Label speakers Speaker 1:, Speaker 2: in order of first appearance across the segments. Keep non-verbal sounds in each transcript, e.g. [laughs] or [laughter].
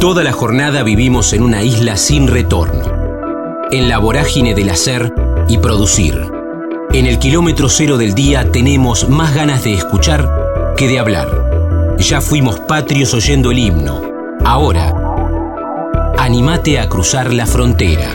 Speaker 1: Toda la jornada vivimos en una isla sin retorno, en la vorágine del hacer y producir. En el kilómetro cero del día tenemos más ganas de escuchar que de hablar. Ya fuimos patrios oyendo el himno. Ahora, animate a cruzar la frontera.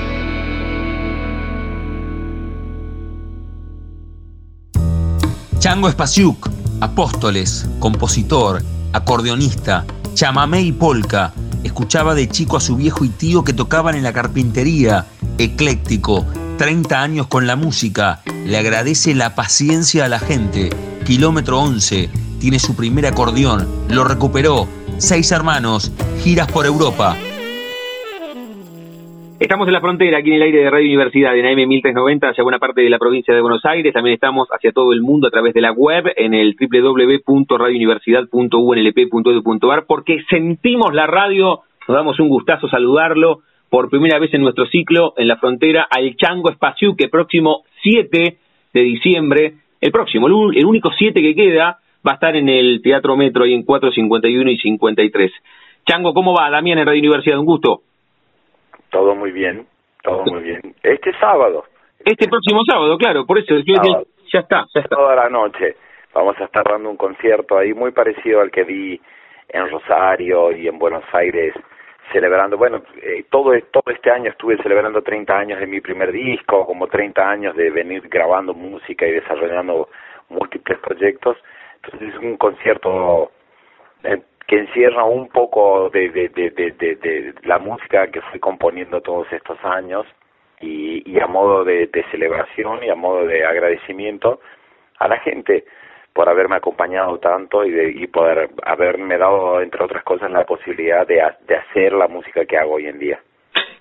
Speaker 2: Chango Espasiuk, Apóstoles, compositor, acordeonista, chamamé y polka. Escuchaba de chico a su viejo y tío que tocaban en la carpintería, ecléctico, 30 años con la música, le agradece la paciencia a la gente. Kilómetro 11, tiene su primer acordeón, lo recuperó. Seis hermanos, giras por Europa.
Speaker 3: Estamos en la frontera, aquí en el aire de Radio Universidad, en AM 1390, hacia buena parte de la provincia de Buenos Aires. También estamos hacia todo el mundo a través de la web, en el www.radiouniversidad.unlp.edu.ar, porque sentimos la radio. Nos damos un gustazo saludarlo por primera vez en nuestro ciclo en la frontera al Chango Espacio, que próximo 7 de diciembre, el próximo, el único 7 que queda, va a estar en el Teatro Metro ahí en 451 y 53. Chango, ¿cómo va? Damián en Radio Universidad, un gusto.
Speaker 4: Todo muy bien, todo muy bien. Este sábado.
Speaker 3: Este próximo sábado, claro, por eso yo ya está, ya está.
Speaker 4: Toda la noche vamos a estar dando un concierto ahí muy parecido al que vi en Rosario y en Buenos Aires celebrando, bueno, eh, todo, todo este año estuve celebrando 30 años de mi primer disco, como 30 años de venir grabando música y desarrollando múltiples proyectos. Entonces es un concierto eh, que encierra un poco de, de, de, de, la música que fui componiendo todos estos años y, a modo de, celebración y a modo de agradecimiento a la gente por haberme acompañado tanto y, de, y poder haberme dado, entre otras cosas, la posibilidad de, de hacer la música que hago hoy en día.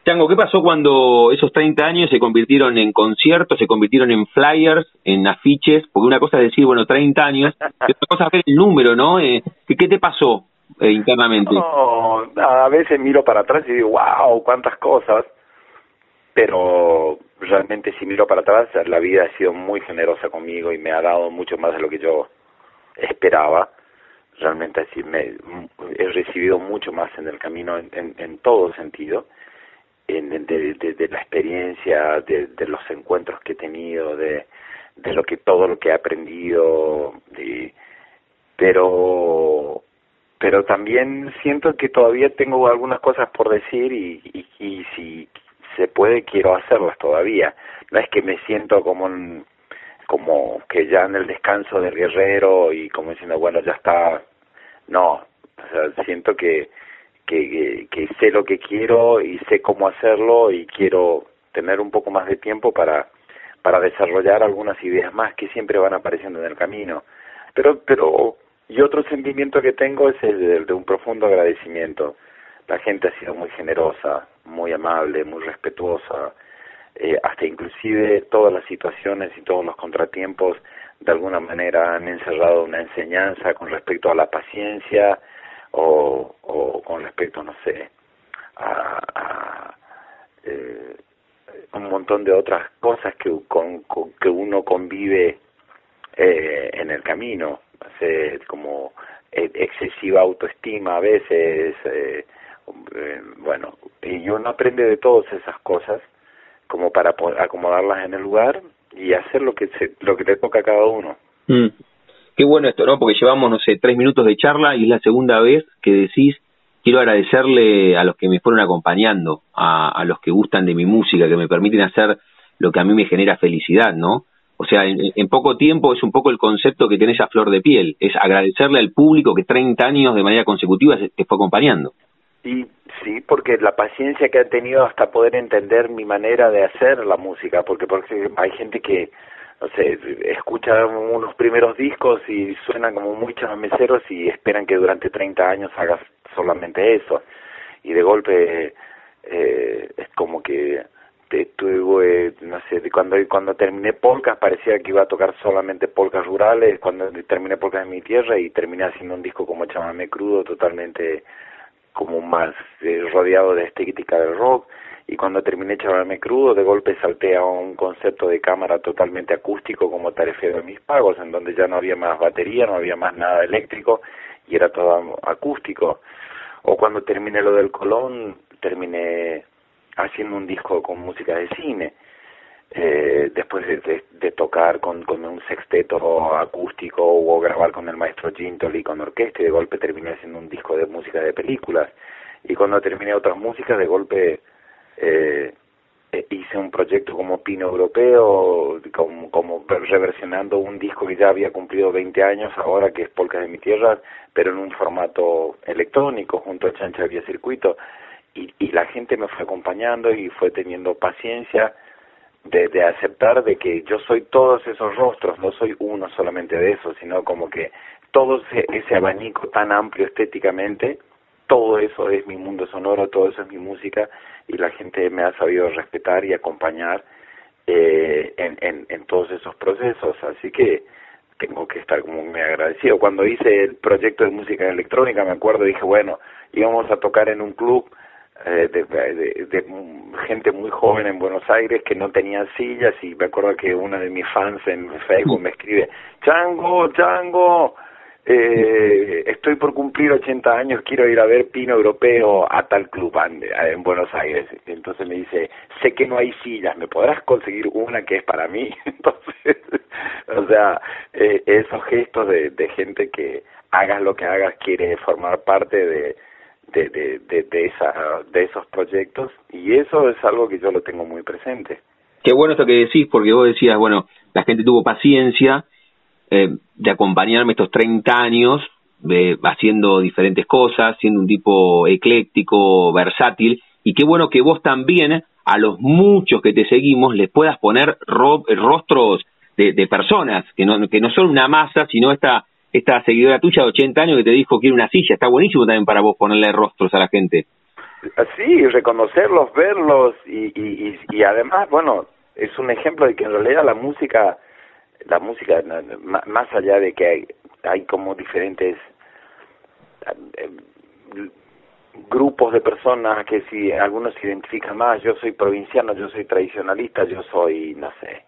Speaker 3: Chango, ¿qué pasó cuando esos 30 años se convirtieron en conciertos, se convirtieron en flyers, en afiches? Porque una cosa es decir, bueno, 30 años, y otra cosa es ver el número, ¿no? Eh, ¿Qué te pasó? Eh, internamente?
Speaker 4: No, a veces miro para atrás y digo, wow, cuántas cosas, pero realmente si miro para atrás, la vida ha sido muy generosa conmigo y me ha dado mucho más de lo que yo esperaba. Realmente así me he recibido mucho más en el camino en, en, todo sentido, en, de, de, de, la experiencia, de, de los encuentros que he tenido, de, de lo que todo lo que he aprendido, de, pero pero también siento que todavía tengo algunas cosas por decir y, y, si se puede quiero hacerlas todavía. No es que me siento como como que ya en el descanso del guerrero y como diciendo bueno ya está. No, siento que, que, que sé lo que quiero y sé cómo hacerlo y quiero tener un poco más de tiempo para para desarrollar algunas ideas más que siempre van apareciendo en el camino. Pero pero y otro sentimiento que tengo es el de, un profundo agradecimiento. La gente ha sido muy generosa, muy amable, muy respetuosa, eh, hasta inclusive todas las situaciones y todos los contratiempos de alguna manera han encerrado una enseñanza con respecto a la paciencia o, o con respecto, no sé, a, eh, un montón de otras cosas que, con, con que uno convive eh, en el camino como e-, excesiva autoestima a veces, eh, eh, bueno, y uno aprende de todas esas cosas como para acomodarlas en el lugar y hacer lo que se, lo que le toca a cada uno.
Speaker 3: Mm. Qué bueno esto, ¿no? Porque llevamos, no sé, tres minutos de charla y es la segunda vez que decís, quiero agradecerle a los que me fueron acompañando, a, a los que gustan de mi música, que me permiten hacer lo que a mí me genera felicidad, ¿no? O sea, en, poco tiempo es un poco el concepto que tenés a flor de piel, es agradecerle al público que 30 años de manera consecutiva te fue acompañando.
Speaker 4: Y sí, porque la paciencia que ha tenido hasta poder entender mi manera de hacer la música, porque, porque hay gente que, no sé, escucha unos primeros discos y suenan como muy chamameceros y esperan que durante 30 años hagas solamente eso. Y de golpe eh, es como que tuve, no sé, cuando cuando terminé polcas parecía que iba a tocar solamente polcas rurales, cuando terminé polcas en mi tierra y terminé haciendo un disco como chamamé crudo, totalmente como más eh, rodeado de estética del rock, y cuando terminé chamamé crudo, de golpe salté a un concepto de cámara totalmente acústico como Tarefero de mis pagos, en donde ya no había más batería, no había más nada eléctrico, y era todo acústico. O cuando terminé lo del Colón, terminé haciendo un disco con música de cine. Eh, después de, de, tocar con, con un sexteto acústico o grabar con el maestro Gintoli con orquesta y de golpe terminé haciendo un disco de música de películas y cuando terminé otras músicas de golpe eh, eh, hice un proyecto como Pino Europeo, como, como reversionando un disco que ya había cumplido 20 años ahora, que es Polcas de mi Tierra, pero en un formato electrónico, junto a Chancha Vía Circuito, y, y la gente me fue acompañando y fue teniendo paciencia de, de aceptar de que yo soy todos esos rostros, no soy uno solamente de esos, sino como que todo ese, ese abanico tan amplio estéticamente, todo eso es mi mundo sonoro, todo eso es mi música, y la gente me ha sabido respetar y acompañar eh, en, en, todos esos procesos. Así que tengo que estar como muy agradecido. Cuando hice el proyecto de música electrónica, me acuerdo, dije, bueno, íbamos a tocar en un club de, de, de, gente muy joven en Buenos Aires que no tenía sillas y me acuerdo que una de mis fans en Facebook me escribe, Chango, Chango, eh, estoy por cumplir 80 años, quiero ir a ver Pino Europeo a tal club en Buenos Aires. Entonces me dice, sé que no hay sillas, ¿me podrás conseguir una que es para mí? [laughs] Entonces, o sea, eh, esos gestos de gente que hagas lo que hagas quiere formar parte de, de, de, de, esa, de esos proyectos y eso es algo que yo lo tengo muy presente.
Speaker 3: Qué bueno esto que decís, porque vos decías, bueno, la gente tuvo paciencia eh, de acompañarme estos 30 años eh, haciendo diferentes cosas, siendo un tipo ecléctico, versátil, y qué bueno que vos también a los muchos que te seguimos les puedas poner ro rostros de, de, personas, que no, que no son una masa, sino esta, esta seguidora tuya de 80 años que te dijo quiere una silla, está buenísimo también para vos ponerle rostros a la gente.
Speaker 4: Sí, reconocerlos, verlos y, y, y, y además, bueno, es un ejemplo de que en realidad la música la música, más allá de que hay, hay como diferentes eh, grupos de personas que si algunos se identifican más, yo soy provinciano, yo soy tradicionalista, yo soy, no sé,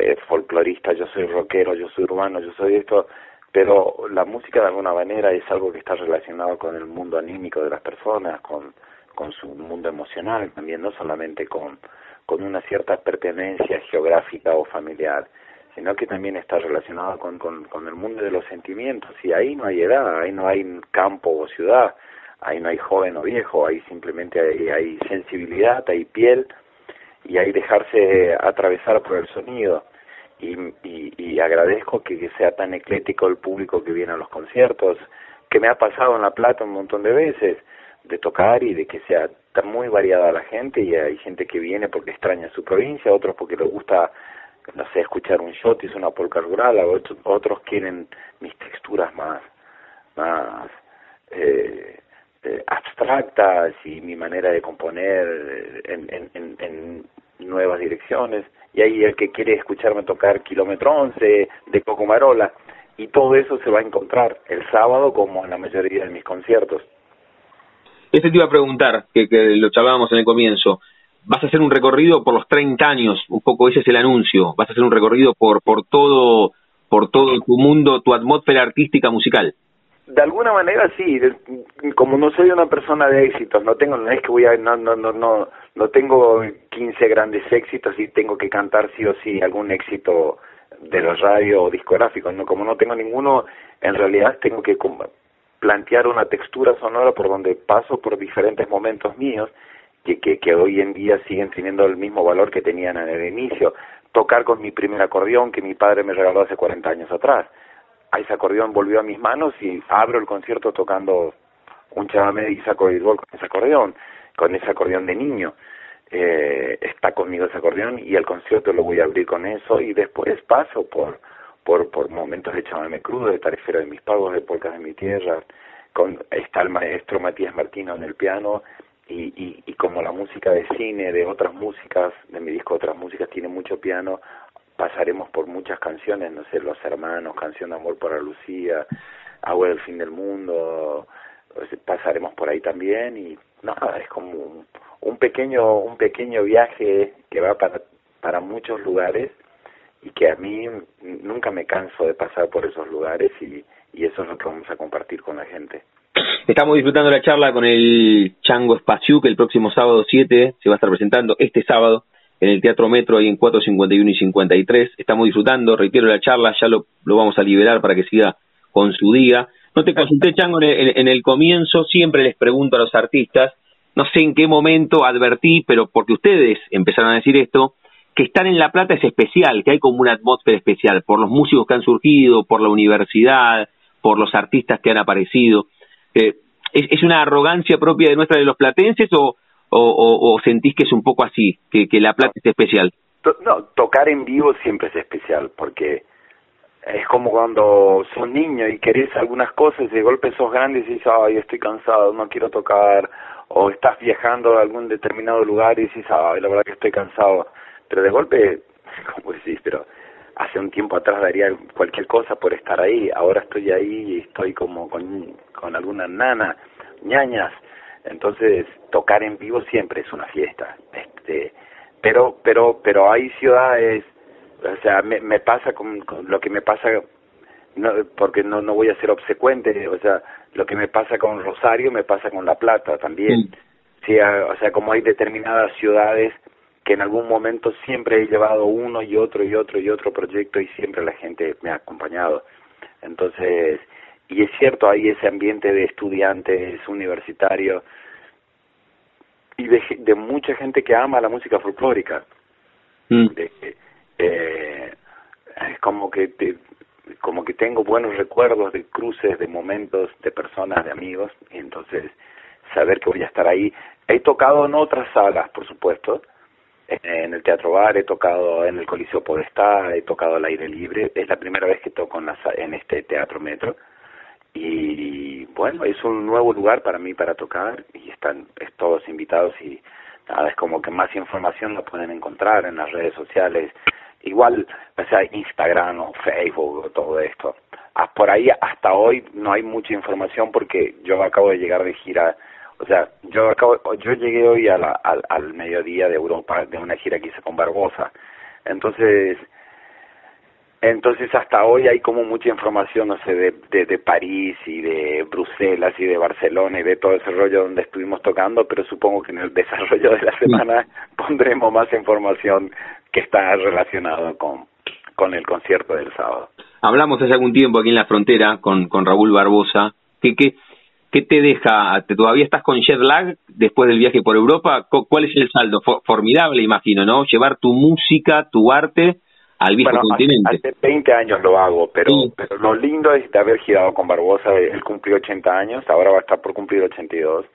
Speaker 4: eh, folclorista, yo soy rockero, yo soy urbano, yo soy esto, pero la música de alguna manera es algo que está relacionado con el mundo anímico de las personas, con, con su mundo emocional también, no solamente con, con una cierta pertenencia geográfica o familiar sino que también está relacionado con, con, con el mundo de los sentimientos y ahí no hay edad, ahí no hay campo o ciudad, ahí no hay joven o viejo, ahí simplemente hay, hay sensibilidad, hay piel y hay dejarse atravesar por el sonido. Y, y, y agradezco que, sea tan eclético el público que viene a los conciertos, que me ha pasado en La Plata un montón de veces, de tocar y de que sea tan muy variada la gente y hay gente que viene porque extraña su provincia, otros porque le gusta no sé, escuchar un shot es una polka rural, otros, quieren mis texturas más, más eh, eh, abstractas y mi manera de componer en, en, en, en, nuevas direcciones. Y hay el que quiere escucharme tocar Kilómetro 11 de Coco Marola. Y todo eso se va a encontrar el sábado como en la mayoría de mis conciertos.
Speaker 3: Ese te iba a preguntar, que, que lo charlábamos en el comienzo vas a hacer un recorrido por los 30 años, un poco ese es el anuncio, vas a hacer un recorrido por, por todo por todo tu mundo, tu atmósfera artística musical.
Speaker 4: De alguna manera sí, como no soy una persona de éxitos, no tengo, no es que voy a, no, no, no, no, no tengo 15 grandes éxitos y tengo que cantar sí o sí algún éxito de los radio o discográficos, no, como no tengo ninguno, en realidad tengo que plantear una textura sonora por donde paso por diferentes momentos míos que, que, que hoy en día siguen teniendo el mismo valor que tenían en el inicio. Tocar con mi primer acordeón que mi padre me regaló hace 40 años atrás. A ese acordeón volvió a mis manos y abro el concierto tocando un chamamé de Isaac con ese acordeón, con ese acordeón de niño. Eh, está conmigo ese acordeón y el concierto lo voy a abrir con eso y después paso por por por momentos de chamamé crudo, de tarifero de mis pagos, de polcas de mi tierra, con está el maestro Matías Martino en el piano y, y, y como la música de cine, de otras músicas, de mi disco otras músicas tiene mucho piano, pasaremos por muchas canciones, no sé, Los Hermanos, Canción de Amor para Lucía, Agua del Fin del Mundo, pasaremos por ahí también y nada, es como un, un pequeño un pequeño viaje que va para para muchos lugares y que a mí nunca me canso de pasar por esos lugares y, y eso es lo que vamos a compartir con la gente.
Speaker 3: Estamos disfrutando la charla con el Chango Espaciu, que el próximo sábado 7 se va a estar presentando, este sábado, en el Teatro Metro, ahí en 451 y 53. Estamos disfrutando, reitero la charla, ya lo, vamos a liberar para que siga con su día. No te consulté, Chango, en el, comienzo, siempre les pregunto a los artistas, no sé en qué momento advertí, pero porque ustedes empezaron a decir esto, que estar en La Plata es especial, que hay como una atmósfera especial, por los músicos que han surgido, por la universidad, por los artistas que han aparecido. Eh, ¿es, una arrogancia propia de nuestra de los platenses o, o, sentís que es un poco así, que, que La Plata es especial?
Speaker 4: No, tocar en vivo siempre es especial, porque es como cuando sos niño y querés algunas cosas y de golpe sos grande y dices, ay, estoy cansado, no quiero tocar, o estás viajando a algún determinado lugar y dices, ay, la verdad que estoy cansado, pero de golpe, [laughs] como decís, pero hace un tiempo atrás daría cualquier cosa por estar ahí, ahora estoy ahí y estoy como con, con alguna nana, ñañas, entonces tocar en vivo siempre es una fiesta, este, pero, pero, pero hay ciudades o sea, me, me pasa con, lo que me pasa, no, porque no, no voy a ser obsecuente, o sea, lo que me pasa con Rosario me pasa con La Plata también. Mm. Sí, o sea, como hay determinadas ciudades que en algún momento siempre he llevado uno y otro y otro y otro proyecto y siempre la gente me ha acompañado. Entonces, y es cierto, hay ese ambiente de estudiantes universitarios y de, de mucha gente que ama la música folclórica. Mm. De, eh, es como que te, como que tengo buenos recuerdos de cruces, de momentos, de personas, de amigos, y entonces saber que voy a estar ahí. He tocado en otras salas, por supuesto, en el Teatro Bar, he tocado en el Coliseo Podestá, he tocado al aire libre, es la primera vez que toco en, la, en este Teatro Metro, y bueno, es un nuevo lugar para mí para tocar, y están todos invitados y nada, es como que más información la pueden encontrar en las redes sociales, igual, o sea, Instagram o Facebook o todo esto. Ah, por ahí hasta hoy no hay mucha información porque yo acabo de llegar de gira, o sea, yo acabo, yo llegué hoy a la, al, al mediodía de Europa de una gira que hice con Barbosa. Entonces, entonces hasta hoy hay como mucha información, no sé, de, de, de, París y de Bruselas y de Barcelona y de todo ese rollo donde estuvimos tocando, pero supongo que en el desarrollo de la semana [laughs] pondremos más información que está relacionado con, con el concierto del sábado.
Speaker 3: Hablamos hace algún tiempo aquí en la frontera con, con Raúl Barbosa. ¿Qué, qué, qué te deja? ¿Todavía estás con jet lag después del viaje por Europa? ¿Cuál es el saldo? Formidable, imagino, ¿no? Llevar tu música, tu arte al viejo continente.
Speaker 4: Hace, 20 años lo hago, pero, pero lo lindo es de haber girado con Barbosa. Él cumplió 80 años, ahora va a estar por cumplir 82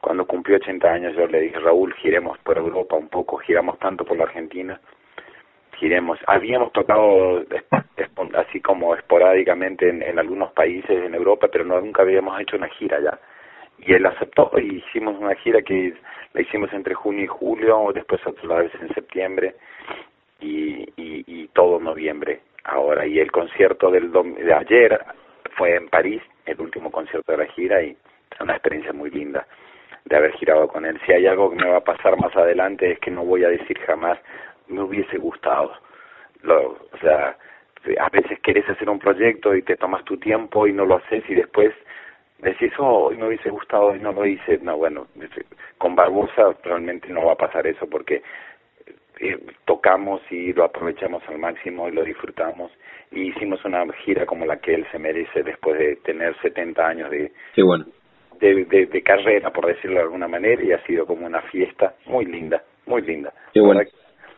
Speaker 4: cuando cumplió 80 años yo le dije, Raúl, giremos por Europa un poco, giramos tanto por la Argentina, giremos. Habíamos tocado así como esporádicamente en, en algunos países en Europa, pero no, nunca habíamos hecho una gira ya. Y él aceptó y hicimos una gira que la hicimos entre junio y julio, después otra vez en septiembre y, y, y todo noviembre ahora. Y el concierto del de ayer fue en París, el último concierto de la gira y una experiencia muy linda de haber girado con él. Si hay algo que me va a pasar más adelante es que no voy a decir jamás me hubiese gustado. Lo, o sea, a veces querés hacer un proyecto y te tomas tu tiempo y no lo haces y después decís, oh, me hubiese gustado y no lo hice. No, bueno, con Barbosa realmente no va a pasar eso porque eh, tocamos y lo aprovechamos al máximo y lo disfrutamos y hicimos una gira como la que él se merece después de tener 70 años de,
Speaker 3: bueno.
Speaker 4: de, de, de, carrera, por decirlo de alguna manera, y ha sido como una fiesta muy linda, muy linda.
Speaker 3: Bueno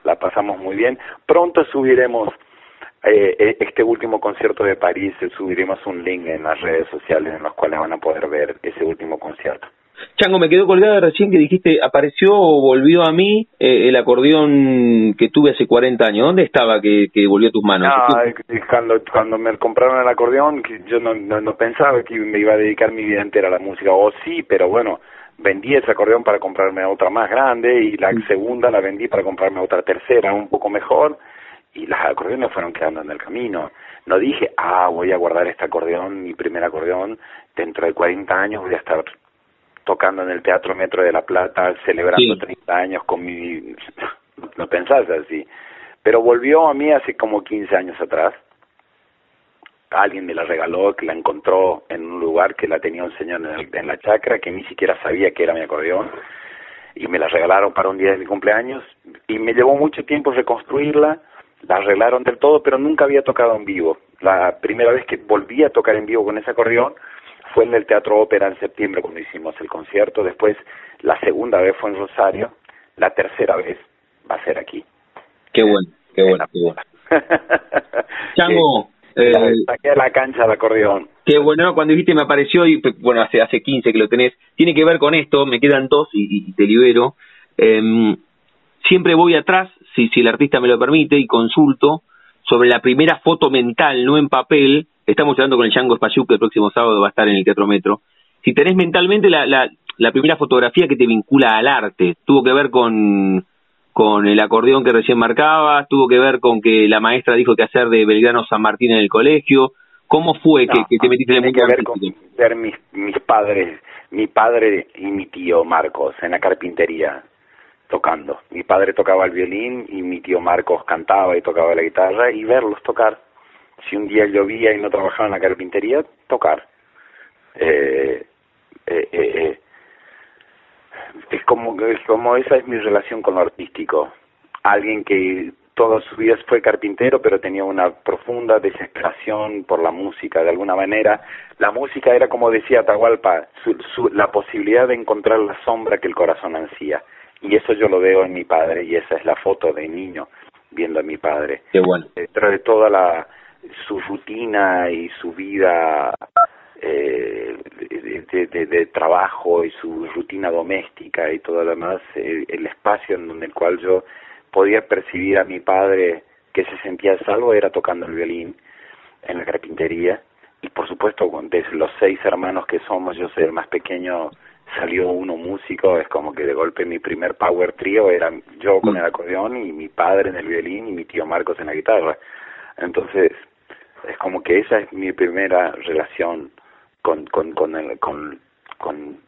Speaker 4: la pasamos muy bien. Pronto subiremos eh, eh, este último concierto de París, subiremos un link en las redes sociales en los cuales van a poder ver ese último concierto.
Speaker 3: Chango, me quedó colgada recién que dijiste, apareció o volvió a mí eh, el acordeón que tuve hace 40 años. ¿Dónde estaba que, que volvió a tus manos?
Speaker 4: Ah, cuando, cuando me compraron el acordeón, yo no, no, no pensaba que me iba a dedicar mi vida entera a la música. O sí, pero bueno, vendí ese acordeón para comprarme otra más grande y la mm. segunda la vendí para comprarme otra tercera un poco mejor y las acordeones fueron quedando en el camino. No dije, ah, voy a guardar este acordeón, mi primer acordeón, dentro de 40 años voy a estar tocando en el Teatro Metro de La Plata, celebrando 30 años con mi... [laughs] no pensás así. Pero volvió a mí hace como 15 años atrás alguien me la regaló, que la encontró en un lugar que la tenía un señor en, en la chacra, que ni siquiera sabía que era mi acordeón, y me la regalaron para un día de mi cumpleaños, y me llevó mucho tiempo reconstruirla, la arreglaron del todo, pero nunca había tocado en vivo. La primera vez que volví a tocar en vivo con ese acordeón fue en el Teatro Ópera en septiembre cuando hicimos el concierto, después la segunda vez fue en Rosario, la tercera vez va a ser aquí.
Speaker 3: Qué bueno, qué bueno, qué bueno. [laughs] Chango,
Speaker 4: eh, saqué a la cancha de acordeón.
Speaker 3: Qué bueno, cuando dijiste me apareció y bueno, hace hace 15 que lo tenés, tiene que ver con esto, me quedan dos y, te libero. Eh, siempre voy atrás, si, si el artista me lo permite, y consulto sobre la primera foto mental, no en papel, estamos hablando con el Django Spasiuk, que el próximo sábado va a estar en el Teatro Metro, si tenés mentalmente la, la, la primera fotografía que te vincula al arte, tuvo que ver con, con el acordeón que recién marcaba, tuvo que ver con que la maestra dijo que hacer de Belgrano San Martín en el colegio, ¿cómo fue que, que, te metiste en el
Speaker 4: mundo que ver con ver mis, mis padres, mi padre y mi tío Marcos en la carpintería tocando. Mi padre tocaba el violín y mi tío Marcos cantaba y tocaba la guitarra y verlos tocar. Si un día llovía y no trabajaba en la carpintería, tocar. Eh, eh, eh, es como es como esa es mi relación con lo artístico. Alguien que toda su vida fue carpintero, pero tenía una profunda desesperación por la música, de alguna manera. La música era, como decía Atahualpa, su, la posibilidad de encontrar la sombra que el corazón ansía y eso yo lo veo en mi padre y esa es la foto de niño viendo a mi padre.
Speaker 3: Qué bueno.
Speaker 4: Detrás de toda la su rutina y su vida eh, de, trabajo y su rutina doméstica y todo lo demás, el, el espacio en el cual yo podía percibir a mi padre que se sentía salvo era tocando el violín en la carpintería y por supuesto de los seis hermanos que somos yo soy el más pequeño salió uno músico, es como que de golpe mi primer power trio era yo con el acordeón y mi padre en el violín y mi tío Marcos en la guitarra. Entonces, es como que esa es mi primera relación con con con el, con, con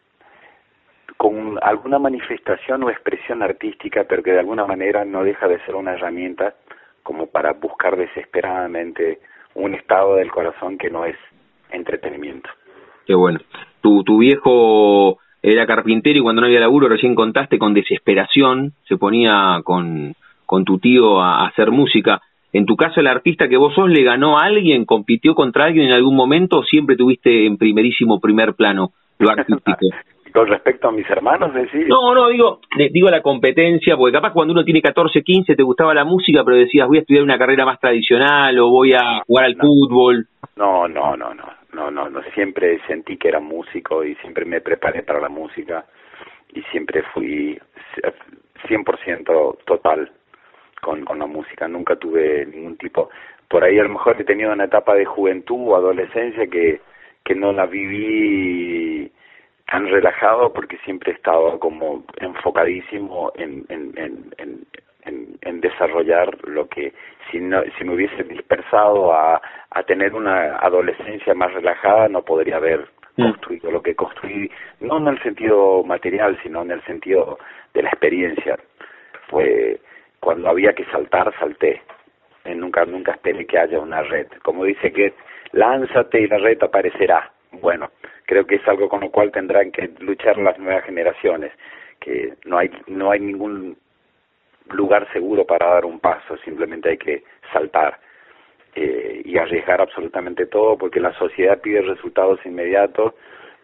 Speaker 4: alguna manifestación o expresión artística, pero que de alguna manera no deja de ser una herramienta como para buscar desesperadamente un estado del corazón que no es entretenimiento.
Speaker 3: Qué bueno. Tu, tu viejo era carpintero y cuando no había laburo, recién contaste, con desesperación, se ponía con, con tu tío a, hacer música. En tu caso, el artista que vos sos le ganó a alguien, compitió contra alguien en algún momento o siempre tuviste en primerísimo primer plano lo artístico? [laughs]
Speaker 4: Con respecto a mis hermanos, decís.
Speaker 3: No, no, digo, digo la competencia, porque capaz cuando uno tiene 14, 15 te gustaba la música, pero decías voy a estudiar una carrera más tradicional o voy a jugar al fútbol.
Speaker 4: No, no, no, no no, no, no, siempre sentí que era músico y siempre me preparé para la música y siempre fui 100% total con, con la música, nunca tuve ningún tipo, por ahí a lo mejor he tenido una etapa de juventud o adolescencia que, que no la viví tan relajado porque siempre he estado como enfocadísimo en, en, en, en, en desarrollar lo que si, no, si me hubiese dispersado a, a tener una adolescencia más relajada no podría haber mm. construido lo que construí, no en el sentido material, sino en el sentido de la experiencia. Fue cuando había que saltar, salté. Eh, nunca, nunca esperé que haya una red. Como dice que lánzate y la red aparecerá. Bueno, creo que es algo con lo cual tendrán que luchar las nuevas generaciones, que no hay, no hay ningún lugar seguro para dar un paso, simplemente hay que saltar eh, y arriesgar absolutamente todo porque la sociedad pide resultados inmediatos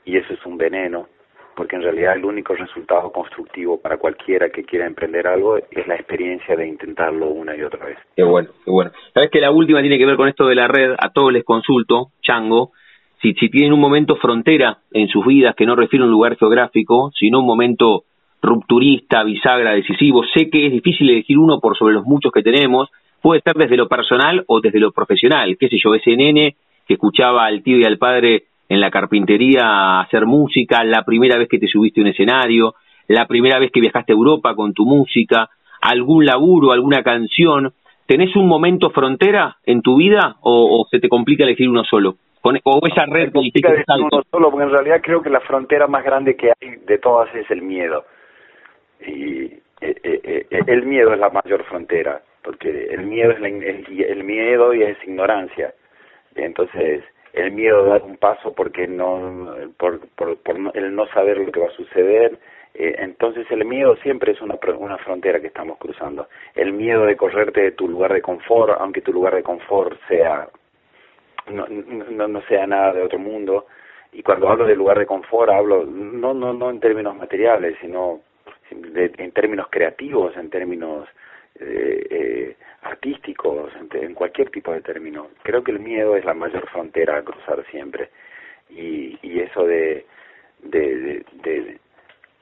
Speaker 4: y eso es un veneno, porque en realidad el único resultado constructivo para cualquiera que quiera emprender algo es la experiencia de intentarlo una y otra vez.
Speaker 3: Qué bueno, qué bueno. Sabes que la última tiene que ver con esto de la red, a todos les consulto, Chango, si, tienen un momento frontera en sus vidas que no refiere a un lugar geográfico, sino un momento rupturista, bisagra, decisivo. Sé que es difícil elegir uno por sobre los muchos que tenemos. Puede ser desde lo personal o desde lo profesional. Qué sé yo, ese nene que escuchaba al tío y al padre en la carpintería hacer música, la primera vez que te subiste a un escenario, la primera vez que viajaste a Europa con tu música, algún laburo, alguna canción. ¿Tenés un momento frontera en tu vida o, se te complica elegir uno solo? Con, o esa red
Speaker 4: que uno solo, porque en realidad creo que la frontera más grande que hay de todas es el miedo y eh, eh, eh, el miedo es la mayor frontera porque el miedo es el, miedo y es ignorancia Entonces, el miedo de dar un paso porque no, por, por, por el no saber lo que va a suceder, eh, entonces el miedo siempre es una, una frontera que estamos cruzando. El miedo de correrte de tu lugar de confort, aunque tu lugar de confort sea no, no, no sea nada de otro mundo. Y cuando hablo de lugar de confort hablo no no no en términos materiales, sino en términos creativos, en términos eh, eh, artísticos, en, cualquier tipo de término. Creo que el miedo es la mayor frontera a cruzar siempre. Y, y eso de, de, de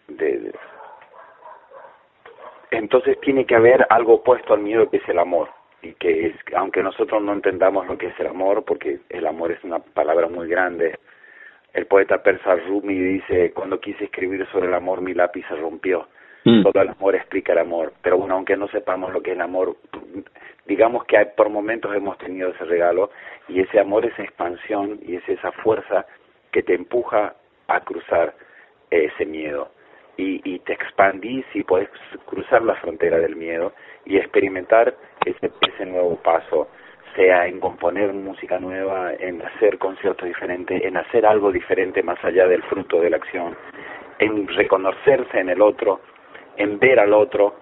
Speaker 4: de, entonces tiene que haber algo opuesto al miedo que es el amor y que es aunque nosotros no entendamos lo que es el amor porque el amor es una palabra muy grande el poeta persa Rumi dice cuando quise escribir sobre el amor mi lápiz se rompió mm. todo el amor explica el amor pero bueno aunque no sepamos lo que es el amor digamos que hay, por momentos hemos tenido ese regalo y ese amor es expansión y es esa fuerza que te empuja a cruzar ese miedo y, y te expandís y puedes cruzar la frontera del miedo y experimentar ese, ese nuevo paso, sea en componer música nueva, en hacer conciertos diferentes, en hacer algo diferente más allá del fruto de la acción, en reconocerse en el otro, en ver al otro,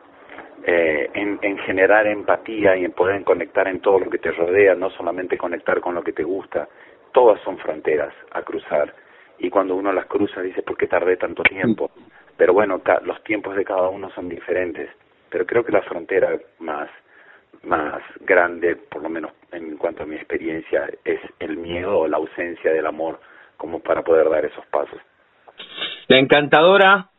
Speaker 4: eh, en, en generar empatía y en poder conectar en todo lo que te rodea, no solamente conectar con lo que te gusta, todas son fronteras a cruzar. Y cuando uno las cruza dice, ¿por qué tardé tanto tiempo? pero bueno, los tiempos de cada uno son diferentes, pero creo que la frontera más más grande, por lo menos en cuanto a mi experiencia, es el miedo o la ausencia del amor como para poder dar esos pasos.
Speaker 3: La encantadora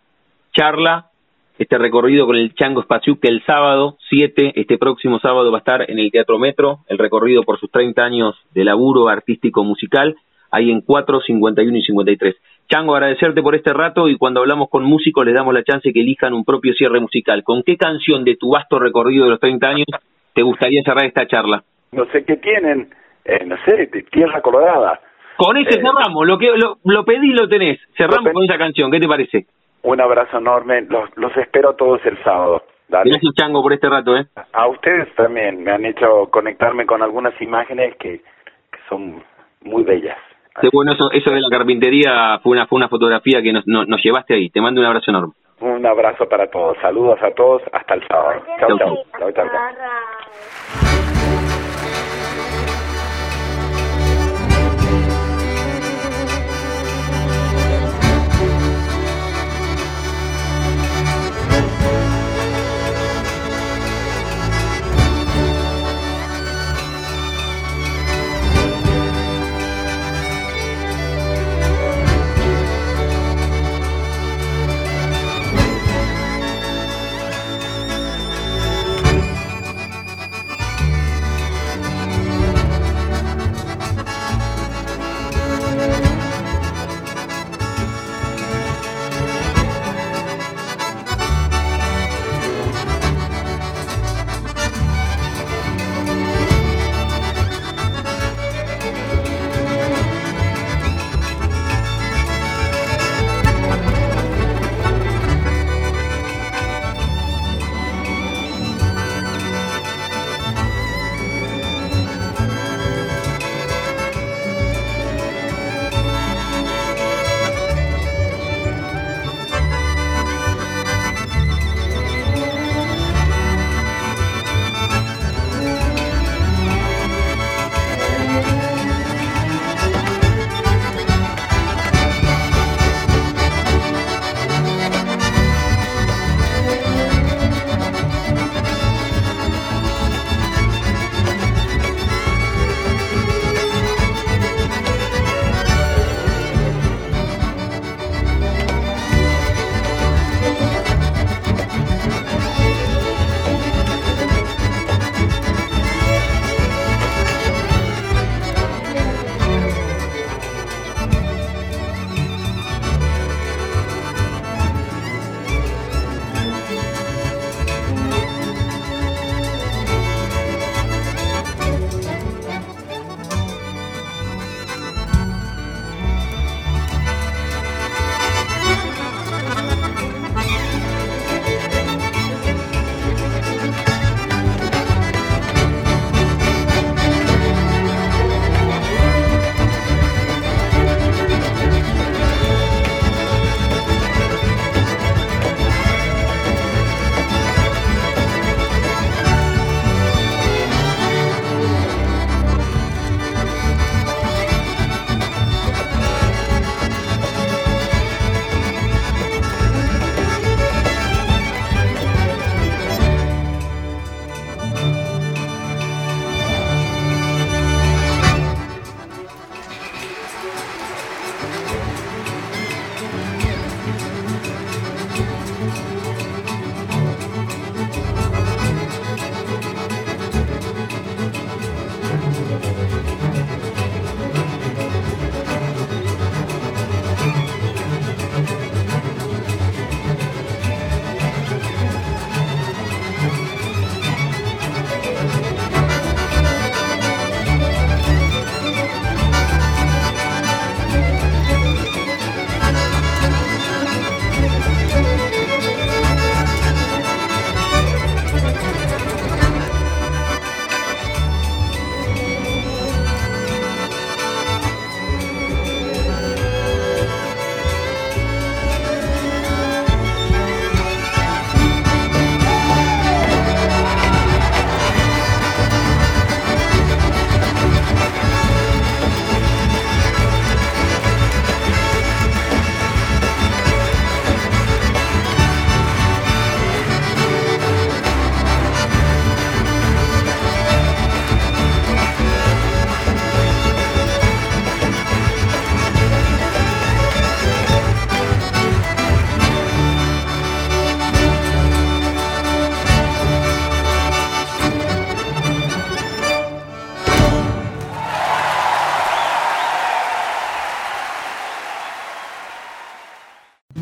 Speaker 3: charla, este recorrido con el Chango que el sábado 7, este próximo sábado va a estar en el Teatro Metro, el recorrido por sus 30 años de laburo artístico musical, ahí en 4, 51 y 53. Chango, agradecerte por este rato y cuando hablamos con músicos les damos la chance que elijan un propio cierre musical. ¿Con qué canción de tu vasto recorrido de los 30 años te gustaría cerrar esta charla?
Speaker 4: No sé qué tienen, eh, no sé, Tierra Colorada.
Speaker 3: Con ese eh, cerramos, lo que lo, lo pedí lo tenés. Cerramos con esa canción, ¿qué te parece?
Speaker 4: Un abrazo enorme, los, los espero todos el sábado.
Speaker 3: Gracias Chango por este rato, ¿eh?
Speaker 4: A ustedes también, me han hecho conectarme con algunas imágenes que, que son muy bellas.
Speaker 3: Qué bueno, eso, eso de la carpintería fue una, fue una fotografía que nos, nos, nos llevaste ahí. Te mando un abrazo enorme.
Speaker 4: Un abrazo para todos. Saludos a todos. Hasta el sábado. Chau, chau. chau, chau,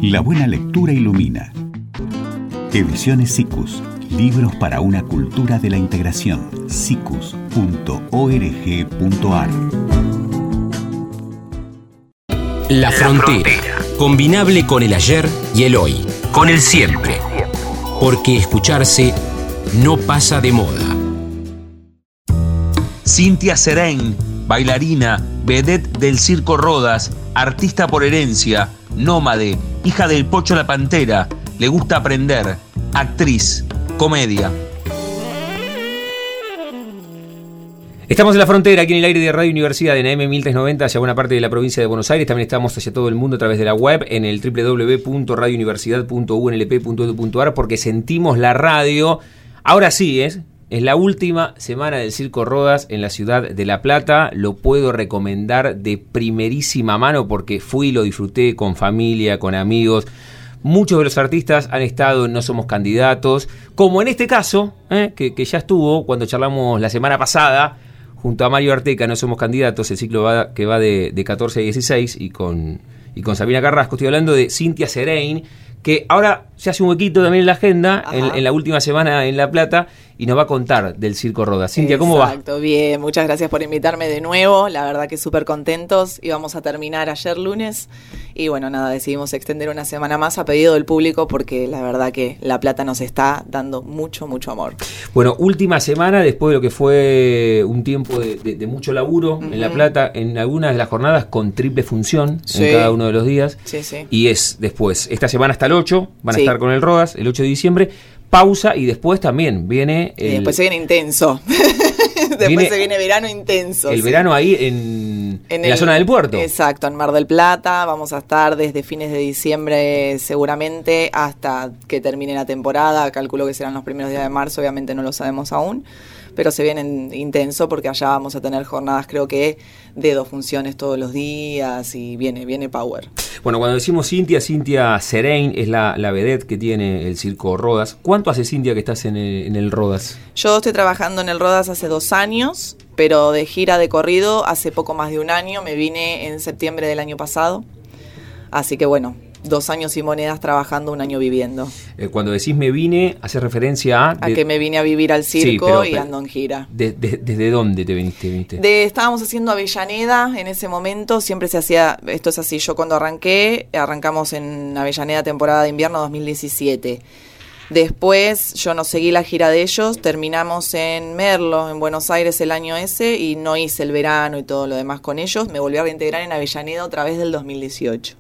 Speaker 5: La buena lectura ilumina. Ediciones SICUS. Libros para una cultura de la integración. sicus.org.ar
Speaker 1: La frontera. Combinable con el ayer y el hoy. Con el siempre. Porque escucharse no pasa de moda.
Speaker 2: Cintia Serén, bailarina, vedette del Circo Rodas, artista por herencia, nómade, hija del Pocho la Pantera, le gusta aprender, actriz, comedia.
Speaker 6: Estamos en la frontera, aquí en el aire de Radio Universidad de AM 1390 hacia buena parte de la provincia de Buenos Aires. También estamos hacia todo el mundo a través de la web en el www.radiouniversidad.unlp.edu.ar porque sentimos la radio. Ahora sí, ¿es? Es la última semana del Circo Rodas en la ciudad de La Plata. Lo puedo recomendar de primerísima mano porque fui y lo disfruté con familia, con amigos. Muchos de los artistas han estado en No Somos Candidatos, como en este caso, ¿eh? que, que ya estuvo cuando charlamos la semana pasada junto a Mario Arteca, No Somos Candidatos, el ciclo va, que va de, de, 14 a 16, y con, y con Sabina Carrasco. Estoy hablando de Cintia Serein, que ahora se hace un huequito también en la agenda, en, en, la última semana en La Plata, y nos va a contar del Circo Roda. Cintia, ¿cómo
Speaker 7: va? Exacto, bien, muchas gracias por invitarme de nuevo, la verdad que súper contentos, íbamos a terminar ayer lunes, y bueno, nada, decidimos extender una semana más a pedido del público, porque la verdad que La Plata nos está dando mucho, mucho amor.
Speaker 6: Bueno, última semana, después de lo que fue un tiempo de, de, de mucho laburo uh -huh. en La Plata, en algunas de las jornadas con triple función sí. en cada uno de los días,
Speaker 7: sí, sí.
Speaker 6: y es después, esta semana hasta el 8, van a estar con el Rodas, el 8 de diciembre, pausa y después también viene...
Speaker 7: El, y después se viene intenso. [laughs] después viene se viene verano intenso.
Speaker 6: El
Speaker 7: sí.
Speaker 6: verano ahí en, en, en el, la zona del puerto.
Speaker 7: Exacto, en Mar del Plata. Vamos a estar desde fines de diciembre seguramente hasta que termine la temporada. Calculo que serán los primeros días de marzo, obviamente no lo sabemos aún pero se viene intenso porque allá vamos a tener jornadas creo que de dos funciones todos los días y viene, viene power.
Speaker 6: Bueno, cuando decimos Cintia, Cintia Serein es la, la vedette que tiene el circo Rodas. ¿Cuánto hace Cintia que estás en el, en el Rodas?
Speaker 7: Yo estoy trabajando en el Rodas hace dos años, pero de gira de corrido hace poco más de un año. Me vine en septiembre del año pasado. Así que bueno, dos años y monedas trabajando, un año viviendo.
Speaker 6: Eh, cuando decís me vine, hace referencia a...
Speaker 7: De... A que me vine a vivir al circo sí, pero, y ando en gira.
Speaker 6: De, de, ¿Desde dónde te viniste? viniste?
Speaker 7: De, estábamos haciendo Avellaneda en ese momento, siempre se hacía, esto es así, yo cuando arranqué, arrancamos en Avellaneda temporada de invierno 2017. Después yo no seguí la gira de ellos, terminamos en Merlo, en Buenos Aires el año ese y no hice el verano y todo lo demás con ellos. Me volví a reintegrar en Avellaneda otra vez del 2018.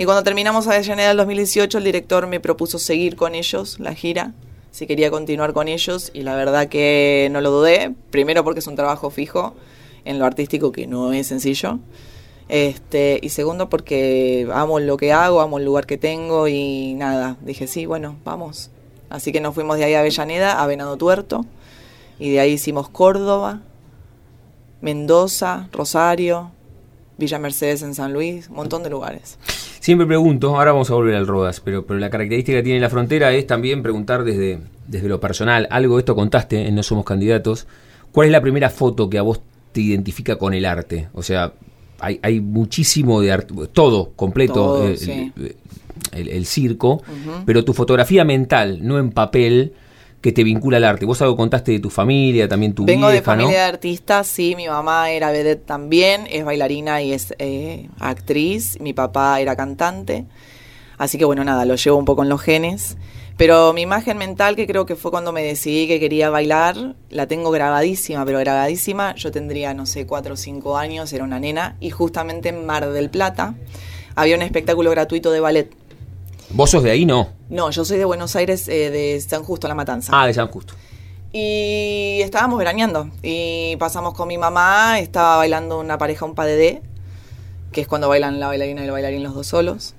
Speaker 7: Y cuando terminamos Avellaneda del 2018, el director me propuso seguir con ellos la gira, si quería continuar con ellos, y la verdad que no lo dudé. Primero porque es un trabajo fijo en lo artístico que no es sencillo. Este, y segundo porque amo lo que hago, amo el lugar que tengo y nada, dije sí, bueno, vamos. Así que nos fuimos de ahí a Avellaneda, a Venado Tuerto, y de ahí hicimos Córdoba, Mendoza, Rosario, Villa Mercedes en San Luis, un montón de lugares.
Speaker 6: Siempre pregunto, ahora vamos a volver al Rodas, pero, pero la característica que tiene la frontera es también preguntar desde, desde lo personal, algo de esto contaste en No Somos Candidatos, ¿cuál es la primera foto que a vos te identifica con el arte? O sea, hay, hay muchísimo de arte, todo completo,
Speaker 7: todo,
Speaker 6: el,
Speaker 7: sí.
Speaker 6: el, el, el, circo, uh -huh. pero tu fotografía mental, no en papel, que te vincula al arte. Vos algo contaste de tu familia, también tu
Speaker 7: Vengo
Speaker 6: vieja,
Speaker 7: de familia
Speaker 6: ¿no?
Speaker 7: de artistas, sí, mi mamá era vedette también, es bailarina y es eh, actriz, mi papá era cantante, así que bueno, nada, lo llevo un poco en los genes. Pero mi imagen mental, que creo que fue cuando me decidí que quería bailar, la tengo grabadísima, pero grabadísima. Yo tendría, no sé, cuatro o cinco años, era una nena, y justamente en Mar del Plata había un espectáculo gratuito de ballet.
Speaker 6: ¿Vos sos de ahí, no?
Speaker 7: No, yo soy de Buenos Aires, eh, de San Justo, La Matanza.
Speaker 6: Ah, de San Justo.
Speaker 7: Y estábamos veraneando, y pasamos con mi mamá, estaba bailando una pareja, un padedé, que es cuando bailan la bailarina y el bailarín los dos solos.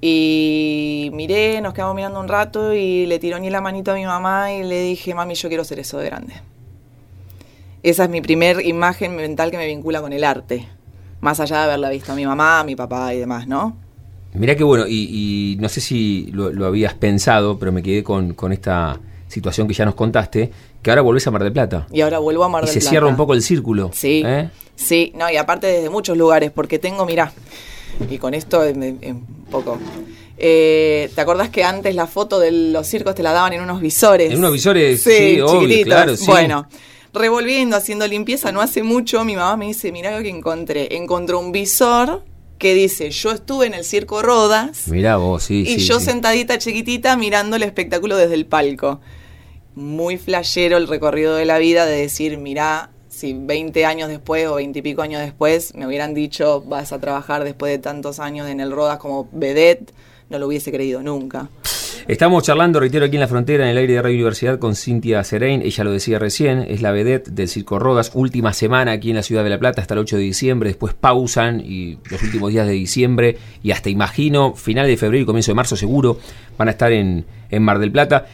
Speaker 7: Y miré, nos quedamos mirando un rato y le tiró ni la manito a mi mamá y le dije, mami, yo quiero ser eso de grande. Esa es mi primer imagen mental que me vincula con el arte, más allá de haberla visto a mi mamá, a mi papá y demás, ¿no?
Speaker 6: Mirá qué bueno, y, y no sé si lo, lo, habías pensado, pero me quedé con, con, esta situación que ya nos contaste, que ahora volvés a Mar del Plata.
Speaker 7: Y ahora vuelvo a Mar del
Speaker 6: Plata.
Speaker 7: Y
Speaker 6: se cierra un poco el círculo.
Speaker 7: Sí,
Speaker 6: ¿eh?
Speaker 7: sí, no, y aparte desde muchos lugares, porque tengo, mirá, y con esto un poco. Eh, ¿Te acordás que antes la foto de los circos te la daban en unos visores?
Speaker 6: En unos visores, sí, obvio,
Speaker 7: chiquititos.
Speaker 6: claro, sí.
Speaker 7: Bueno, revolviendo, haciendo limpieza, no hace mucho, mi mamá me dice, mirá lo que encontré. Encontró un visor que dice, yo estuve en el Circo Rodas
Speaker 6: Mirá vos, sí,
Speaker 7: y
Speaker 6: sí,
Speaker 7: yo
Speaker 6: sí.
Speaker 7: sentadita chiquitita mirando el espectáculo desde el palco. Muy flashero el recorrido de la vida de decir, mirá, si 20 años después o 20 y pico años después me hubieran dicho, vas a trabajar después de tantos años en el Rodas como vedette, no lo hubiese creído nunca.
Speaker 6: Estamos charlando, reitero, aquí en la frontera, en el aire de Radio Universidad, con Cintia Serein. Ella lo decía recién, es la vedette del Circo Rodas. Última semana aquí en la ciudad de La Plata hasta el 8 de diciembre. Después pausan y los últimos días de diciembre y hasta imagino, final de febrero y comienzo de marzo seguro, van a estar en, en Mar del Plata.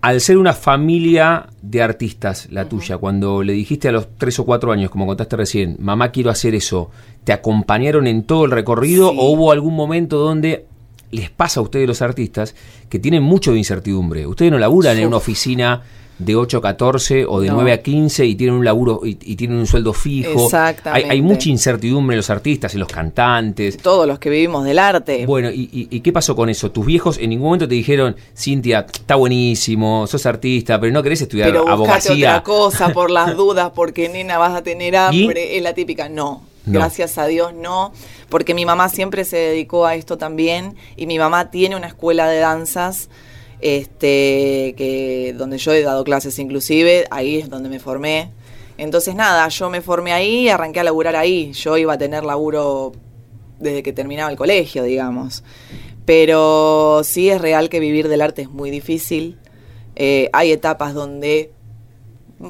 Speaker 6: Al ser una familia de artistas, la tuya, cuando le dijiste a los tres o cuatro años, como contaste recién, mamá quiero hacer eso, ¿te acompañaron en todo el recorrido
Speaker 7: Sí.
Speaker 6: o hubo algún momento donde les pasa a ustedes los artistas que tienen mucho de incertidumbre? Ustedes no laburan en una oficina de 8 a 14 o de
Speaker 7: No.
Speaker 6: 9 a 15 y tienen un laburo y, y tienen un sueldo fijo.
Speaker 7: Exactamente.
Speaker 6: Hay, hay mucha incertidumbre en los artistas, en los cantantes.
Speaker 7: Todos los que vivimos del arte.
Speaker 6: Bueno, ¿y, y, y qué pasó con eso? ¿Tus viejos en ningún momento te dijeron, Cintia, está buenísimo, sos artista, pero no querés estudiar
Speaker 7: pero
Speaker 6: abogacía?
Speaker 7: otra cosa por las [laughs] dudas, porque nena vas a tener hambre, es la típica. No, Gracias a Dios no, porque mi mamá siempre se dedicó a esto también y mi mamá tiene una escuela de danzas este que donde yo he dado clases inclusive, ahí es donde me formé. Entonces nada, yo me formé ahí y arranqué a laburar ahí. Yo iba a tener laburo desde que terminaba el colegio, digamos. Pero sí es real que vivir del arte es muy difícil. Eh, hay etapas donde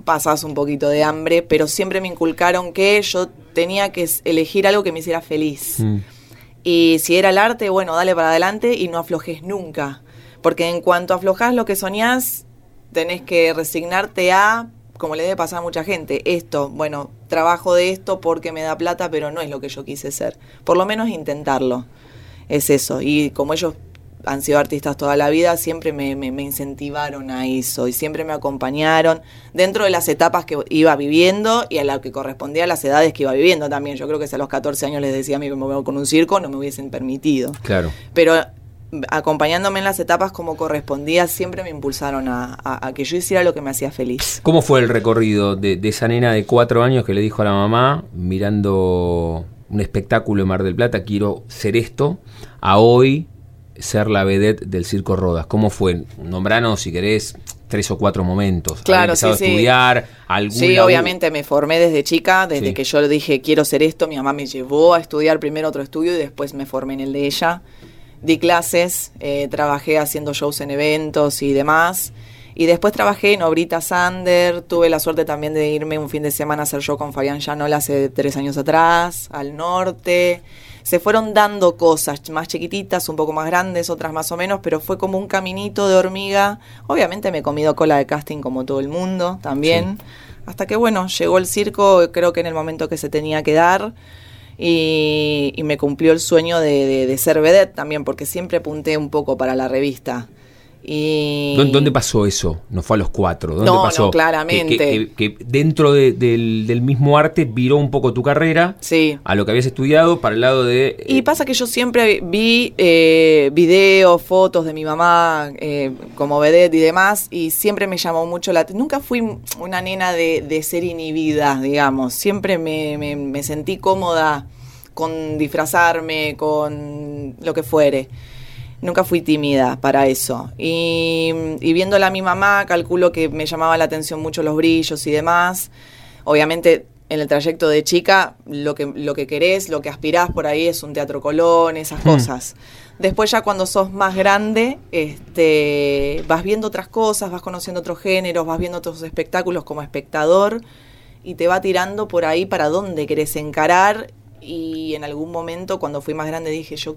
Speaker 7: pasas un poquito de hambre, pero siempre me inculcaron que yo tenía que elegir algo que me hiciera feliz.
Speaker 6: Mm.
Speaker 7: Y si era el arte, bueno, dale para adelante y no aflojes nunca. Porque en cuanto aflojas lo que soñás, tenés que resignarte a, como le debe pasar a mucha gente, esto, bueno, trabajo de esto porque me da plata, pero no es lo que yo quise ser. Por lo menos intentarlo. Es eso. Y como ellos han sido artistas toda la vida, siempre me, me- me incentivaron a eso y siempre me acompañaron dentro de las etapas que iba viviendo y a lo que correspondía a las edades que iba viviendo también. Yo creo que si a los 14 años les decía a mí que me voy con un circo, no me hubiesen permitido.
Speaker 6: Claro.
Speaker 7: Pero mm, acompañándome en las etapas como correspondía, siempre me impulsaron a, a- a que yo hiciera lo que me hacía feliz.
Speaker 6: ¿Cómo fue el recorrido de, de esa nena de cuatro años que le dijo a la mamá, mirando un espectáculo en Mar del Plata, quiero ser esto, a hoy ser la vedette del Circo Rodas? ¿Cómo fue? Nombranos, si querés, tres o cuatro momentos. ¿Había
Speaker 7: Claro,
Speaker 6: empezado
Speaker 7: sí,
Speaker 6: a
Speaker 7: sí.
Speaker 6: estudiar? ¿Algún
Speaker 7: Sí, obviamente me formé desde chica, desde
Speaker 6: Sí.
Speaker 7: que yo le dije quiero ser esto, mi mamá me llevó a estudiar primero otro estudio y después me formé en el de ella. Di clases, eh, trabajé haciendo shows en eventos y demás. Y después trabajé en Obrita Sander, tuve la suerte también de irme un fin de semana a hacer show con Fabián Llanola hace tres años atrás, al norte. Se fueron dando cosas más chiquititas, un poco más grandes, otras más o menos, pero fue como un caminito de hormiga. Obviamente me he comido cola de casting como todo el mundo también. Hasta que bueno, llegó el circo, creo que en el momento que se tenía que dar. Y, y me cumplió el sueño de, de- de ser vedette también, porque siempre apunté un poco para la revista. Y
Speaker 6: ¿Dónde, pasó eso? No fue a los cuatro. ¿Dónde
Speaker 7: No,
Speaker 6: pasó?
Speaker 7: no, claramente.
Speaker 6: Que, que- que dentro de- del, del mismo arte viró un poco tu carrera
Speaker 7: Sí.
Speaker 6: a lo que habías estudiado para el lado de... eh,
Speaker 7: Y pasa que yo siempre vi eh, videos, fotos de mi mamá eh, como vedette y demás, y siempre me llamó mucho la atención. Nunca fui una nena de, de ser inhibida, digamos. Siempre me, me- me sentí cómoda con disfrazarme, con lo que fuere. Nunca fui tímida para eso. Y, y viéndola a mi mamá, calculo que me llamaba la atención mucho los brillos y demás. Obviamente, en el trayecto de chica, lo que, lo que querés, lo que aspirás por ahí es un teatro Colón, esas cosas. Después ya cuando sos más grande, este, vas viendo otras cosas, vas conociendo otros géneros, vas viendo otros espectáculos como espectador y te va tirando por ahí para dónde querés encarar. Y en algún momento, cuando fui más grande, dije, yo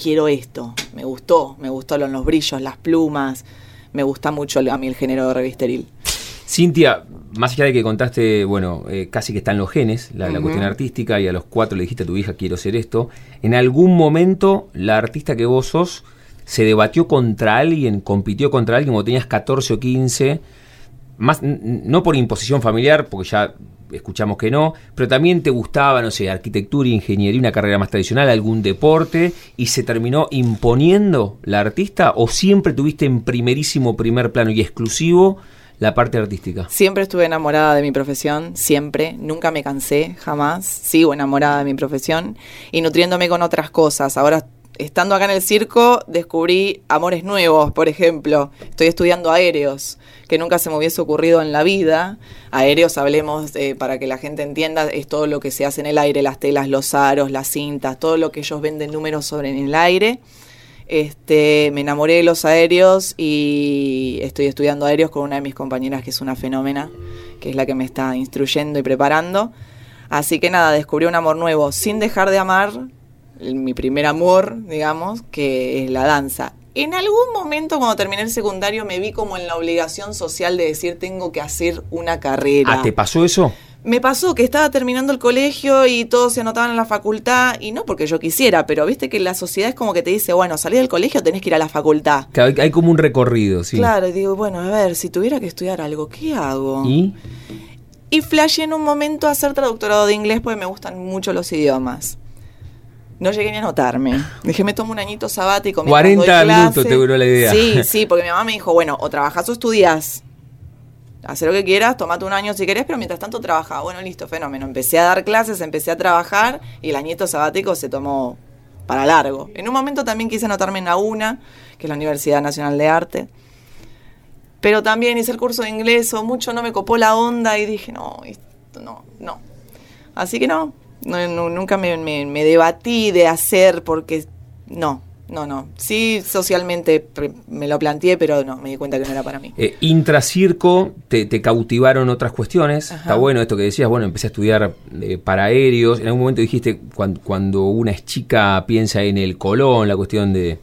Speaker 7: quiero esto. Me gustó, me gustó lo- los brillos, las plumas. Me gusta mucho a mí el género de revisteril.
Speaker 6: Cintia, más allá de que contaste, bueno, eh, casi que están los genes, la, la cuestión artística, y a los cuatro le dijiste a tu hija, quiero ser esto, ¿en algún momento la artista que vos sos se debatió contra alguien, compitió contra alguien cuando tenías 14 o 15? Más no por imposición familiar, porque ya escuchamos que no, pero también te gustaba, no sé, arquitectura, ingeniería, una carrera más tradicional, algún deporte, y se terminó imponiendo la artista, o siempre tuviste en primerísimo primer plano y exclusivo la parte artística?
Speaker 7: Siempre estuve enamorada de mi profesión, siempre, nunca me cansé, jamás, sigo enamorada de mi profesión y nutriéndome con otras cosas. Ahora estando acá en el circo descubrí amores nuevos, por ejemplo. Estoy estudiando aéreos, que nunca se me hubiese ocurrido en la vida. Aéreos, hablemos, eh, para que la gente entienda, es todo lo que se hace en el aire, las telas, los aros, las cintas, todo lo que ellos venden números sobre en el aire. Este, me enamoré de los aéreos y estoy estudiando aéreos con una de mis compañeras que es una fenómena, que es la que me está instruyendo y preparando. Así que nada, descubrí un amor nuevo sin dejar de amar mi primer amor, digamos, que es la danza. En algún momento cuando terminé el secundario me vi como en la obligación social de decir tengo que hacer una carrera.
Speaker 6: Ah, ¿te pasó eso?
Speaker 7: Me pasó que estaba terminando el colegio y todos se anotaban en la facultad, y no porque yo quisiera, pero viste que la sociedad es como que te dice, bueno, salí del colegio tenés que ir a la facultad.
Speaker 6: hay, hay, como un recorrido, sí.
Speaker 7: Claro, y digo, bueno, a ver, si tuviera que estudiar algo, ¿qué hago?
Speaker 6: ¿Y?
Speaker 7: Y flashé en un momento a hacer traductorado de inglés porque me gustan mucho los idiomas. No llegué ni a notarme. Dije, me tomo un añito sabático.
Speaker 6: 40 minutos te duró la idea.
Speaker 7: Sí, sí, porque mi mamá me dijo, bueno, o trabajas o estudias. Haz lo que quieras, tomate un año si querés, pero mientras tanto trabaja. Bueno, listo, fenómeno. Empecé a dar clases, empecé a trabajar y el añito sabático se tomó para largo. En un momento también quise anotarme en la UNA, que es la Universidad Nacional de Arte. Pero también hice el curso de inglés, o mucho no me copó la onda y dije, no, esto no, no. Así que no, no, nunca me, me, debatí de hacer porque no, no, no. Sí, socialmente me lo planteé, pero no, me di cuenta que no era para mí.
Speaker 6: Eh, intracirco, te, te, cautivaron otras cuestiones. Está bueno esto que decías, bueno, empecé a estudiar eh, para aéreos. En algún momento dijiste, cuando, cuando, una es chica piensa en el colón, la cuestión de,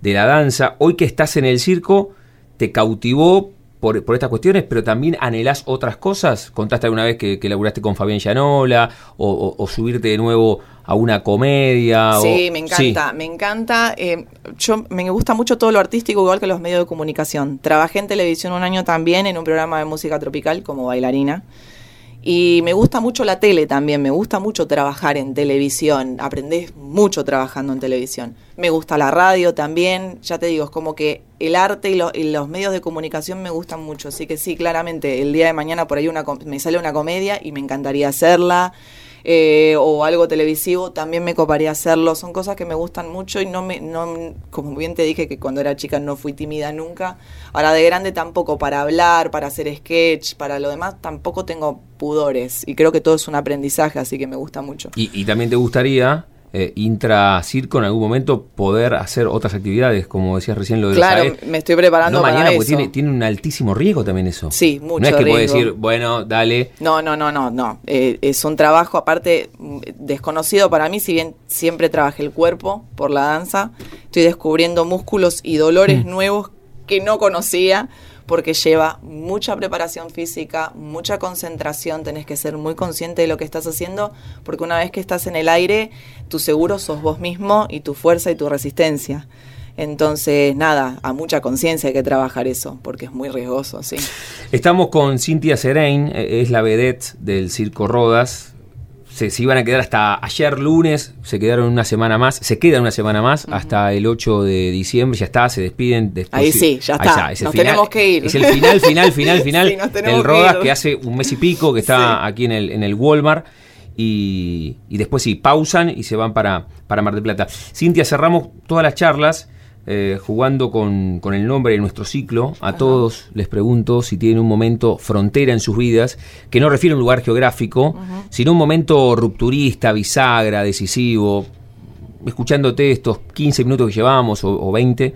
Speaker 6: de la danza. Hoy que estás en el circo, te cautivó por, por, estas cuestiones, pero también anhelás otras cosas. Contaste alguna vez que, que laburaste con Fabián Llanola o, subirte de nuevo a una comedia.
Speaker 7: Sí, me encanta, me encanta. Eh, yo me gusta mucho todo lo artístico, igual que los medios de comunicación. Trabajé en televisión un año también en un programa de música tropical como bailarina. Y me gusta mucho la tele también, me gusta mucho trabajar en televisión, aprendés mucho trabajando en televisión. Me gusta la radio también, ya te digo, es como que el arte y, los medios de comunicación me gustan mucho, así que sí, claramente, el día de mañana por ahí una, me sale una comedia y me encantaría hacerla. Eh, o algo televisivo, también me coparía hacerlo. Son cosas que me gustan mucho y no me, no, como bien te dije que cuando era chica no fui tímida nunca. Ahora de grande tampoco, para hablar, para hacer sketch, para lo demás tampoco tengo pudores y creo que todo es un aprendizaje, así que me gusta mucho.
Speaker 6: Y, y también te gustaría eh, intra-circo en algún momento poder hacer otras actividades, como decías recién lo de
Speaker 7: Claro, me estoy preparando
Speaker 6: no,
Speaker 7: para
Speaker 6: mañana, porque tiene, tiene un altísimo riesgo también eso.
Speaker 7: Sí, mucho
Speaker 6: No es que
Speaker 7: riesgo.
Speaker 6: puedes decir, bueno, dale.
Speaker 7: No, no, no, no, no. Eh, es un trabajo aparte mm, desconocido para mí, si bien siempre trabajé el cuerpo por la danza, estoy descubriendo músculos y dolores
Speaker 6: Mm.
Speaker 7: nuevos que no conocía porque lleva mucha preparación física, mucha concentración, tenés que ser muy consciente de lo que estás haciendo, porque una vez que estás en el aire, tu seguro sos vos mismo y tu fuerza y tu resistencia. Entonces, nada, a mucha conciencia hay que trabajar eso, porque es muy riesgoso, sí.
Speaker 6: Estamos con Cintia Serain, eh, es la vedette del Circo Rodas. Se, se, iban a quedar hasta ayer lunes, se quedaron una semana más, se quedan una semana más uh -huh. hasta el 8 de diciembre, ya está, se despiden. Después,
Speaker 7: Ahí sí, ya está,
Speaker 6: está. Es
Speaker 7: nos
Speaker 6: final,
Speaker 7: tenemos que ir.
Speaker 6: Es el final, final, final, [laughs] final
Speaker 7: sí,
Speaker 6: del Rodas que, que, hace un mes y pico, que está sí. aquí en el, en el Walmart. Y, y, después sí, pausan y se van para, para Mar del Plata. Cintia, cerramos todas las charlas eh, jugando con, con, el nombre de nuestro ciclo. A Ajá. todos les pregunto si tienen un momento frontera en sus vidas, que no refiere a un lugar geográfico, Ajá. sino un momento rupturista, bisagra, decisivo. Escuchándote estos 15 minutos que llevamos o, o 20,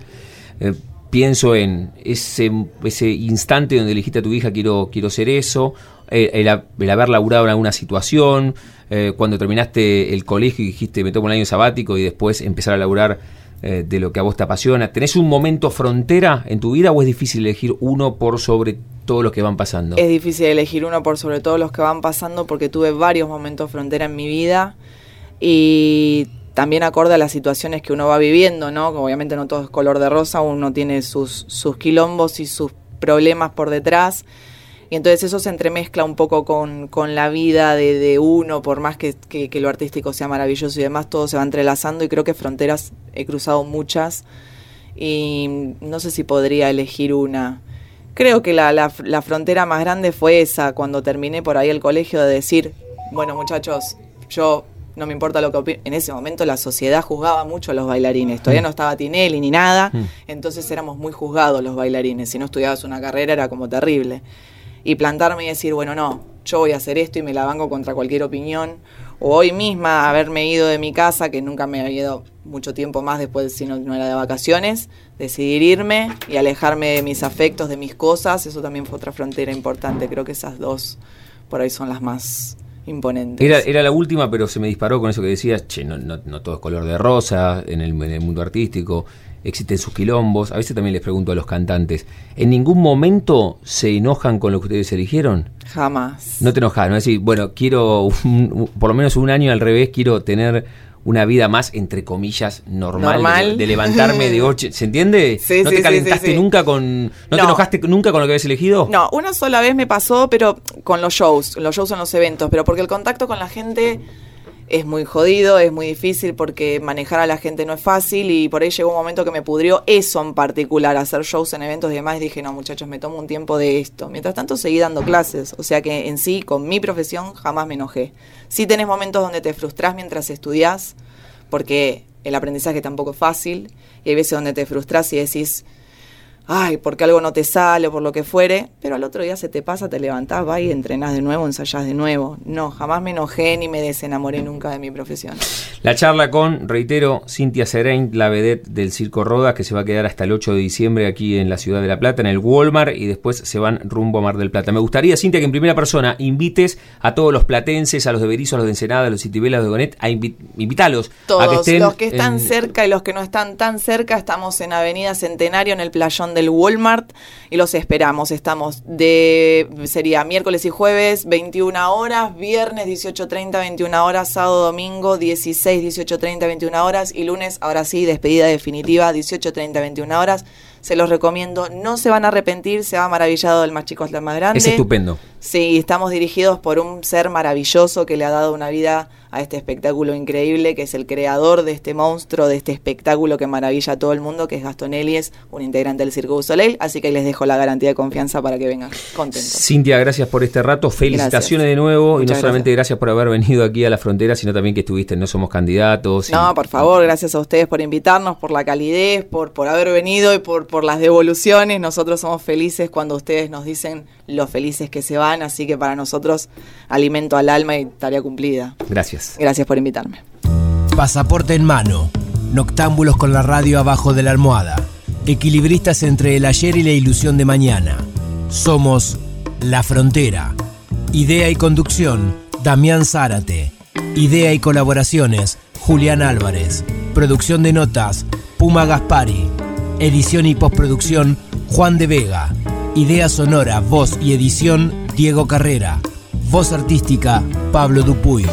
Speaker 6: eh, pienso en ese, ese instante donde elegiste a tu hija, quiero, quiero ser eso, el, el, el haber laburado en alguna situación, eh, cuando terminaste el colegio y dijiste me tomo un año sabático y después empezar a laburar eh, de lo que a vos te apasiona. ¿Tenés un momento frontera en tu vida o es difícil elegir uno por sobre todos los que van pasando?
Speaker 7: Es difícil elegir uno por sobre todos los que van pasando porque tuve varios momentos frontera en mi vida y también acorde a las situaciones que uno va viviendo, ¿no? Obviamente no todo es color de rosa, uno tiene sus, sus quilombos y sus problemas por detrás. Y entonces eso se entremezcla un poco con, con la vida de, de uno, por más que, que, que, lo artístico sea maravilloso y demás, todo se va entrelazando y creo que fronteras he cruzado muchas y no sé si podría elegir una. Creo que la, la, la frontera más grande fue esa, cuando terminé por ahí el colegio, de decir, bueno muchachos, yo no me importa lo que opine. En ese momento la sociedad juzgaba mucho a los bailarines. Todavía no estaba Tinelli ni nada, entonces éramos muy juzgados los bailarines. Si no estudiabas una carrera era como terrible y plantarme y decir, bueno, no, yo voy a hacer esto y me la banco contra cualquier opinión. O hoy misma haberme ido de mi casa, que nunca me había ido mucho tiempo más después, si no, era de vacaciones, decidir irme y alejarme de mis afectos, de mis cosas, eso también fue otra frontera importante. Creo que esas dos por ahí son las más imponentes.
Speaker 6: Era, era la última, pero se me disparó con eso que decías, che, no, no, no todo es color de rosa en el, en el mundo artístico existen sus quilombos. A veces también les pregunto a los cantantes, ¿en ningún momento se enojan con lo que ustedes eligieron?
Speaker 7: Jamás.
Speaker 6: No te enojas, no decir, bueno, quiero un, por lo menos un año al revés, quiero tener una vida más, entre comillas, normal,
Speaker 7: normal.
Speaker 6: De, de, levantarme de ocho, ¿se entiende? [laughs]
Speaker 7: Sí,
Speaker 6: ¿No
Speaker 7: sí,
Speaker 6: te calentaste
Speaker 7: sí,
Speaker 6: nunca con, no, no, te enojaste nunca con lo que habías elegido?
Speaker 7: No, una sola vez me pasó, pero con los shows, los shows en los eventos, pero porque el contacto con la gente es muy jodido, es muy difícil porque manejar a la gente no es fácil y por ahí llegó un momento que me pudrió eso en particular, hacer shows en eventos y demás, y dije, no muchachos, me tomo un tiempo de esto. Mientras tanto seguí dando clases, o sea que en sí, con mi profesión, jamás me enojé. Sí tenés momentos donde te frustrás mientras estudiás, porque el aprendizaje tampoco es fácil, y hay veces donde te frustras y decís, ay, porque algo no te sale o por lo que fuere, pero al otro día se te pasa, te levantás, vas y entrenás de nuevo, ensayás de nuevo. No, jamás me enojé ni me desenamoré nunca de mi profesión.
Speaker 6: La charla con, reitero, Cintia Serain, la vedette del Circo Rodas, que se va a quedar hasta el 8 de diciembre aquí en la ciudad de La Plata, en el Walmart, y después se van rumbo a Mar del Plata. Me gustaría, Cintia, que en primera persona invites a todos los platenses, a los de Berizo, a los de Ensenada, a los Citibelas, de Gonet, a invi invitarlos.
Speaker 7: Todos,
Speaker 6: a que estén
Speaker 7: los que están
Speaker 6: en...
Speaker 7: cerca y los que no están tan cerca, estamos en Avenida Centenario, en el playón del Walmart y los esperamos. Estamos de, sería miércoles y jueves, 21 horas, viernes 18.30, 21 horas, sábado, domingo 16, 18.30, 21 horas y lunes, ahora sí, despedida definitiva, 18.30, 21 horas. Se los recomiendo, no se van a arrepentir, se va maravillado del más chico hasta el más grande.
Speaker 6: Es estupendo.
Speaker 7: Sí, estamos dirigidos por un ser maravilloso que le ha dado una vida a este espectáculo increíble, que es el creador de este monstruo, de este espectáculo que maravilla a todo el mundo, que es Gastón Elies, un integrante del Circo du Soleil. Así que les dejo la garantía de confianza para que vengan contentos.
Speaker 6: Cintia, gracias por este rato. Felicitaciones gracias. de nuevo. Muchas y no solamente gracias. gracias por haber venido aquí a la frontera, sino también que estuviste en No Somos Candidatos.
Speaker 7: No, y... por favor, gracias a ustedes por invitarnos, por la calidez, por, por haber venido y por, por las devoluciones. Nosotros somos felices cuando ustedes nos dicen lo felices que se van, así que para nosotros alimento al alma y tarea cumplida.
Speaker 6: Gracias.
Speaker 7: Gracias por invitarme.
Speaker 8: Pasaporte en mano. Noctámbulos con la radio abajo de la almohada. Equilibristas entre el ayer y la ilusión de mañana. Somos La Frontera. Idea y conducción, Damián Zárate. Idea y colaboraciones, Julián Álvarez. Producción de notas, Puma Gaspari. Edición y postproducción, Juan de Vega. Idea sonora, voz y edición, Diego Carrera. Voz artística, Pablo Dupuy.